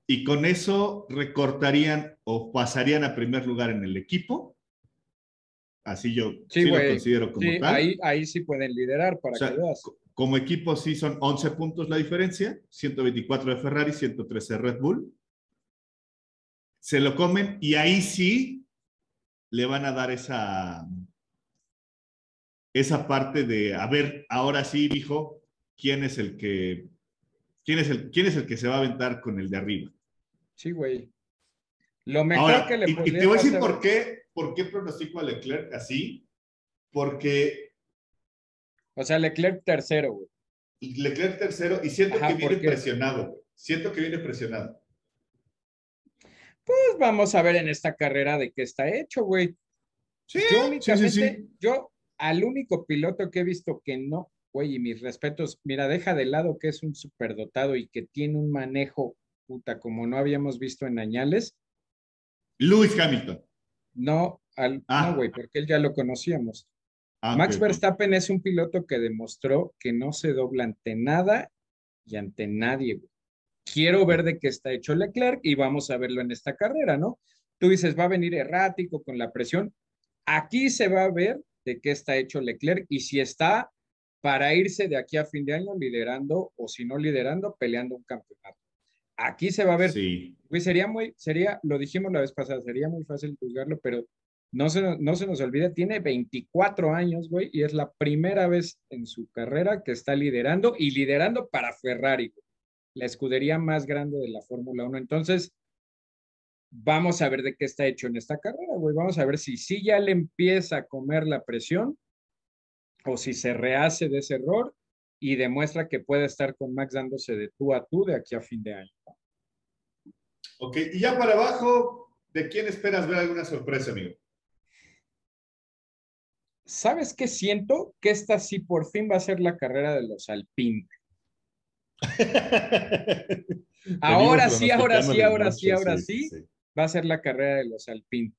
y con eso recortarían o pasarían a primer lugar en el equipo Así yo sí, lo considero como tal. Ahí, ahí sí pueden liderar para que veas. Como equipo sí son 11 puntos la diferencia, 124 de Ferrari, 113 de Red Bull. Se lo comen y ahí sí le van a dar esa, esa parte de, a ver, ahora sí, hijo, ¿quién es el que, quién es el, quién es el que se va a aventar con el de arriba? Sí, güey. Lo mejor que le y, y te voy a decir por qué, ¿Por qué pronostico a Leclerc así? Porque. O sea, Leclerc tercero, güey. Leclerc tercero y siento que viene presionado, güey. Siento que viene presionado. Pues vamos a ver en esta carrera de qué está hecho, güey. Sí, yo sí, sí, yo al único piloto que he visto que no, güey, y mis respetos, mira, deja de lado que es un superdotado y que tiene un manejo, puta, como no habíamos visto en Añales. Lewis Hamilton. No, al, ah. güey, porque él ya lo conocíamos. Ah, Max Verstappen es un piloto que demostró que no se dobla ante nada y ante nadie. Quiero ver de qué está hecho Leclerc y vamos a verlo en esta carrera, ¿no? Tú dices, va a venir errático con la presión. Aquí se va a ver de qué está hecho Leclerc y si está para irse de aquí a fin de año liderando o si no liderando, peleando un campeonato. Aquí se va a ver. Sí. Güey, sería muy, sería, lo dijimos la vez pasada, sería muy fácil juzgarlo, pero no se, no se nos olvide, tiene 24 años, güey, y es la primera vez en su carrera que está liderando y liderando para Ferrari, la escudería más grande de la Fórmula 1. Entonces, vamos a ver de qué está hecho en esta carrera, güey. Vamos a ver si sí ya le empieza a comer la presión o si se rehace de ese error y demuestra que puede estar con Max dándose de tú a tú de aquí a fin de año. Ok, y ya para abajo, ¿de quién esperas ver alguna sorpresa, amigo? ¿Sabes qué siento? Que esta sí por fin va a ser la carrera de los Alpine. ahora sí, ahora sí, ahora sí, ahora sí, va a ser la carrera de los Alpine.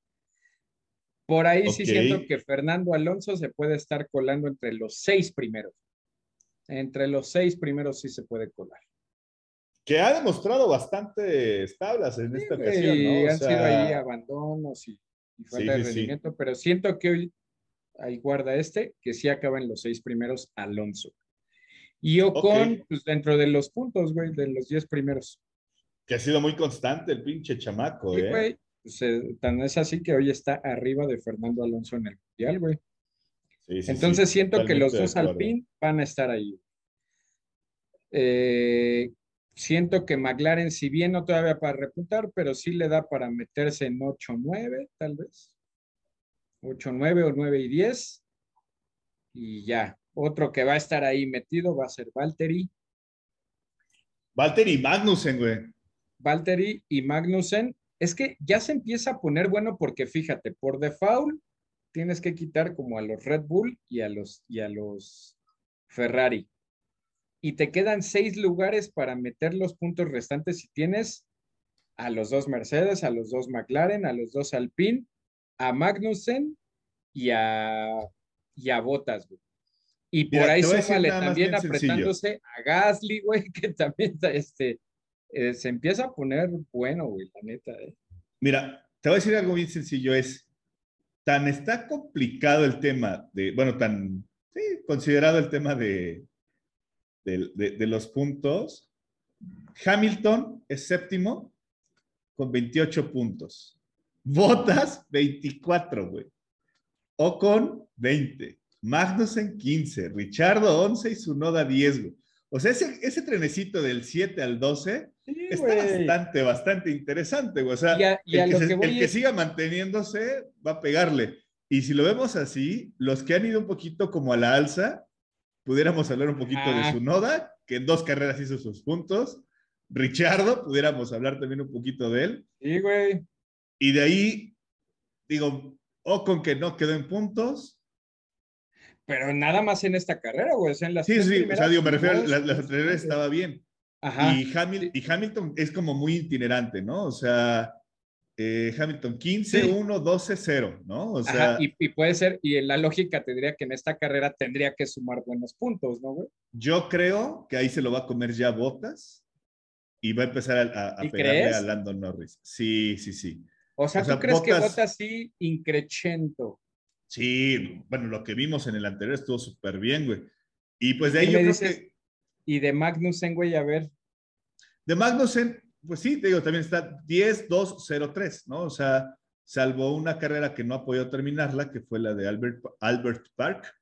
Por ahí sí siento que Fernando Alonso se puede estar colando entre los seis primeros. Entre los seis primeros sí se puede colar. Que ha demostrado bastante tablas en esta ocasión, ¿no? han sido ahí abandonos y, falta de rendimiento, pero siento que hoy, ahí guarda este, que sí acaba en los seis primeros Alonso. Y Ocon, pues dentro de los puntos, güey, de los diez primeros. Que ha sido muy constante el pinche chamaco, ¿eh? Güey, eh, tan es así que hoy está arriba de Fernando Alonso en el Mundial, güey. Sí, sí, Entonces siento que los dos Alpine van a estar ahí. Eh, siento que McLaren, si bien no todavía para reputar, pero sí le da para meterse en 8-9, tal vez. 8-9 o 9 y 10. Y ya. Otro que va a estar ahí metido va a ser Valtteri. Valtteri y Magnussen, güey. Valtteri y Magnussen. Es que ya se empieza a poner bueno porque fíjate, por default tienes que quitar como a los Red Bull y a los, y a los Ferrari. Y te quedan seis lugares para meter los puntos restantes si tienes a los dos Mercedes, a los dos McLaren, a los dos Alpine, a Magnussen y a, y a Bottas, güey. Y por ahí súmale también apretándose a Gasly, güey, que también este, eh, se empieza a poner bueno, güey, la neta. Eh. Mira, te voy a decir algo bien sencillo, es, tan está complicado el tema de, bueno, tan sí, considerado el tema de, de, los puntos. Hamilton es séptimo con 28 puntos. Botas, 24, güey. Ocon, 20. Magnussen 15, Richardo 11 y Sunoda 10, güey. O sea, ese, ese trenecito del 7 al 12 está bastante, bastante interesante, güey. O sea, el, que, siga manteniéndose va a pegarle. Y si lo vemos así, los que han ido un poquito como a la alza, pudiéramos hablar un poquito de ah. Sunoda, que en dos carreras hizo sus puntos. Richardo, pudiéramos hablar también un poquito de él. Sí, güey. Y de ahí, digo, Ocon que no quedó en puntos, pero nada más en esta carrera, güey. en las sí, sí, o sea, digo, me refiero, las, las anteriores estaba bien. Ajá. Y, y, Hamilton es como muy itinerante, ¿no? O sea, eh, Hamilton 15, 1, 12, 0, ¿no? O sea, Ajá, y, y, puede ser, y la lógica tendría que en esta carrera tendría que sumar buenos puntos, ¿no, güey? Yo creo que ahí se lo va a comer ya Botas y va a empezar a, a, pegarle a Landon Norris. Sí, sí, sí. O sea, ¿tú crees que Botas sí increchento? Sí, bueno, lo que vimos en el anterior estuvo súper bien, güey. Y pues de ahí yo creo que... Y de Magnussen, güey, a ver. De Magnussen, pues sí, te digo, también está 10-2-0-3, ¿no? O sea, salvo una carrera que no ha podido terminarla, que fue la de Albert, Albert Park.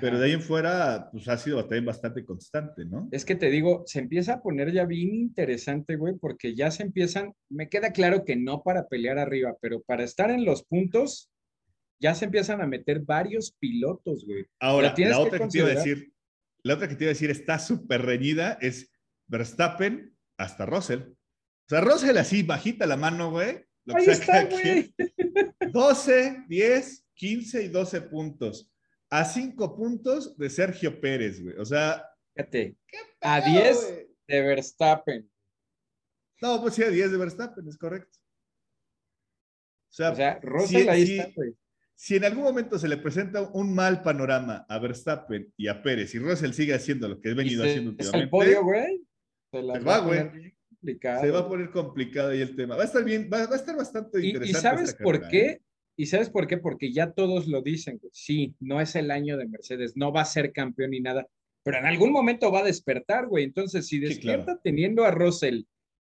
Pero de ahí en fuera, pues ha sido también bastante constante, ¿no? Es que te digo, se empieza a poner ya bien interesante, güey, porque ya se empiezan, me queda claro que no para pelear arriba, pero para estar en los puntos, ya se empiezan a meter varios pilotos, güey. Ahora, la otra que, te iba a decir, la otra que te iba a decir está súper reñida es Verstappen hasta Russell. O sea, Russell así, bajita la mano, güey. Lo Ahí está, güey. 12, 10, 15 y 12 puntos. A 5 puntos de Sergio Pérez, güey. O sea. Fíjate, a 10 de Verstappen. No, pues sí, a 10 de Verstappen, es correcto. O sea, o sea Russell ahí está, güey si en algún momento se le presenta un mal panorama a Verstappen y a Pérez y Russell sigue haciendo lo que ha venido haciendo últimamente. el podio, güey. Se, va, güey. Se va a poner complicado ahí el tema. Va a estar bien, va, a estar bastante interesante. ¿Y sabes por qué? ¿eh? ¿Y sabes por qué? Porque ya todos lo dicen, güey. Sí, no es el año de Mercedes, no va a ser campeón ni nada, pero en algún momento va a despertar, güey. Entonces, si despierta teniendo a Russell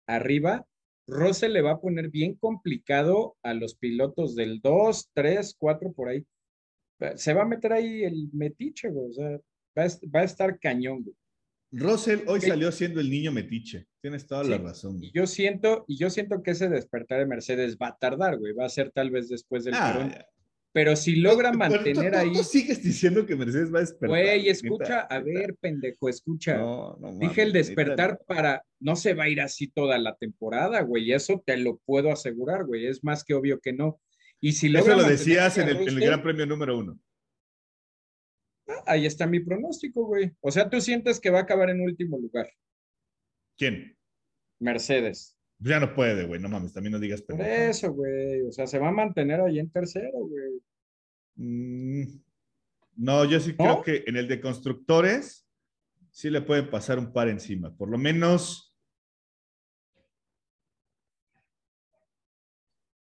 arriba, Russell le va a poner bien complicado a los pilotos del 2, 3, 4 por ahí. Se va a meter ahí el metiche, güey. O sea, va a, estar cañón, güey. Russell hoy salió siendo el niño metiche. Tienes toda la razón. Y yo siento, y yo siento que ese despertar de Mercedes va a tardar, güey. Va a ser tal vez después del ah, pero si logra mantener ahí. Tú sigues diciendo que Mercedes va a despertar. Güey, escucha, a ver, pendejo, escucha. No, no Dije el despertar para. No se va a ir así toda la temporada, güey. Eso te lo puedo asegurar, güey. Es más que obvio que no. Y si Eso lo decías en el, Gran Premio número uno. Ah, ahí está mi pronóstico, güey. O sea, tú sientes que va a acabar en último lugar. ¿Quién? Mercedes. Ya no puede, güey, no mames, también no digas Por eso, güey. O sea, se va a mantener ahí en tercero, güey. Mm, no, yo sí creo que en el de constructores sí le pueden pasar un par encima. Por lo menos.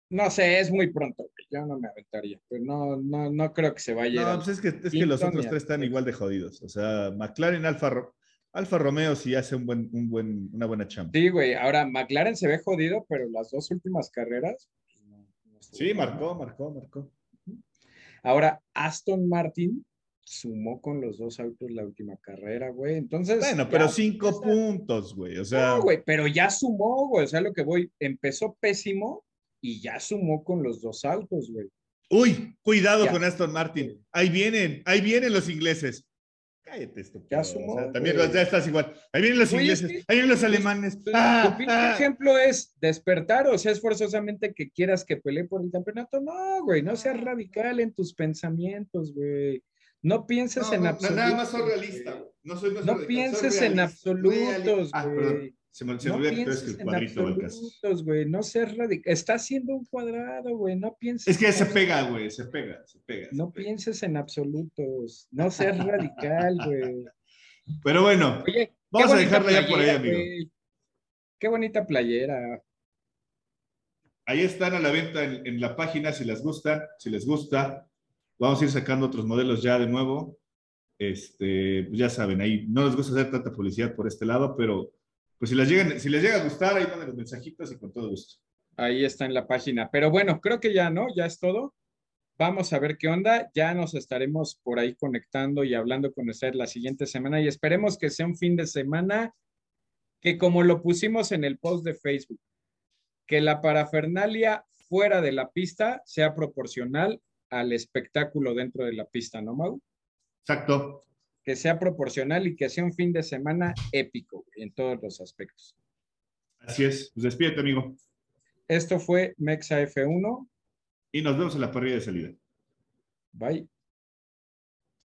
No sé, es muy pronto, güey. Yo no me aventaría. Pero no, no, no creo que se vaya. No, pues es que, es que los otros tres están igual de jodidos. O sea, McLaren, Alfa, Alfa Romeo sí hace un buen, un buen, una buena chamba. Sí, güey. Ahora, McLaren se ve jodido, pero las dos últimas carreras. Pues, sí, marcó, marcó, marcó. Ahora, Aston Martin sumó con los dos autos la última carrera, güey. Entonces. Bueno, pero cinco puntos, güey. O sea. No, güey, pero ya sumó, güey. O sea, lo que voy, empezó pésimo y ya sumó con los dos autos, güey. Uy, cuidado con Aston Martin. Ahí vienen, ahí vienen los ingleses. Cállate esto. Ya sumó. también ya estás igual. Ahí vienen los ingleses, ahí vienen los alemanes. Tu ah, ah. ejemplo es despertar, o sea, es forzosamente que quieras que pelee por el campeonato. No, güey, no seas radical en tus pensamientos, güey. No pienses en absoluto. Nada más soy realista. No, soy, no, pienses en absolutos, ah, güey. Se me, se no olvida que tú el cuadrito del caso. güey, no seas radical. Está haciendo un cuadrado, güey, no pienses. Es que se pega, güey, se pega, se pega. no pienses en absolutos. No seas radical, güey. Pero bueno, vamos a dejarla ya por ahí, amigo. Qué bonita playera. Ahí están a la venta en, en la página si les gustan, si les gusta. Vamos a ir sacando otros modelos ya de nuevo. Este, pues ya saben, ahí no les gusta hacer tanta publicidad por este lado, pero pues si les, llegan, si les llega a gustar, ahí manden los mensajitos y con todo gusto. Ahí está en la página. Pero bueno, creo que ya, ¿no? Ya es todo. Vamos a ver qué onda. Ya nos estaremos por ahí conectando y hablando con ustedes la siguiente semana y esperemos que sea un fin de semana que como lo pusimos en el post de Facebook, que la parafernalia fuera de la pista sea proporcional al espectáculo dentro de la pista, ¿no, Mau? Exacto. Que sea proporcional y que sea un fin de semana épico en todos los aspectos. Así es. Pues despídete, amigo. Esto fue Mexa F1. Y nos vemos en la parrilla de salida. Bye.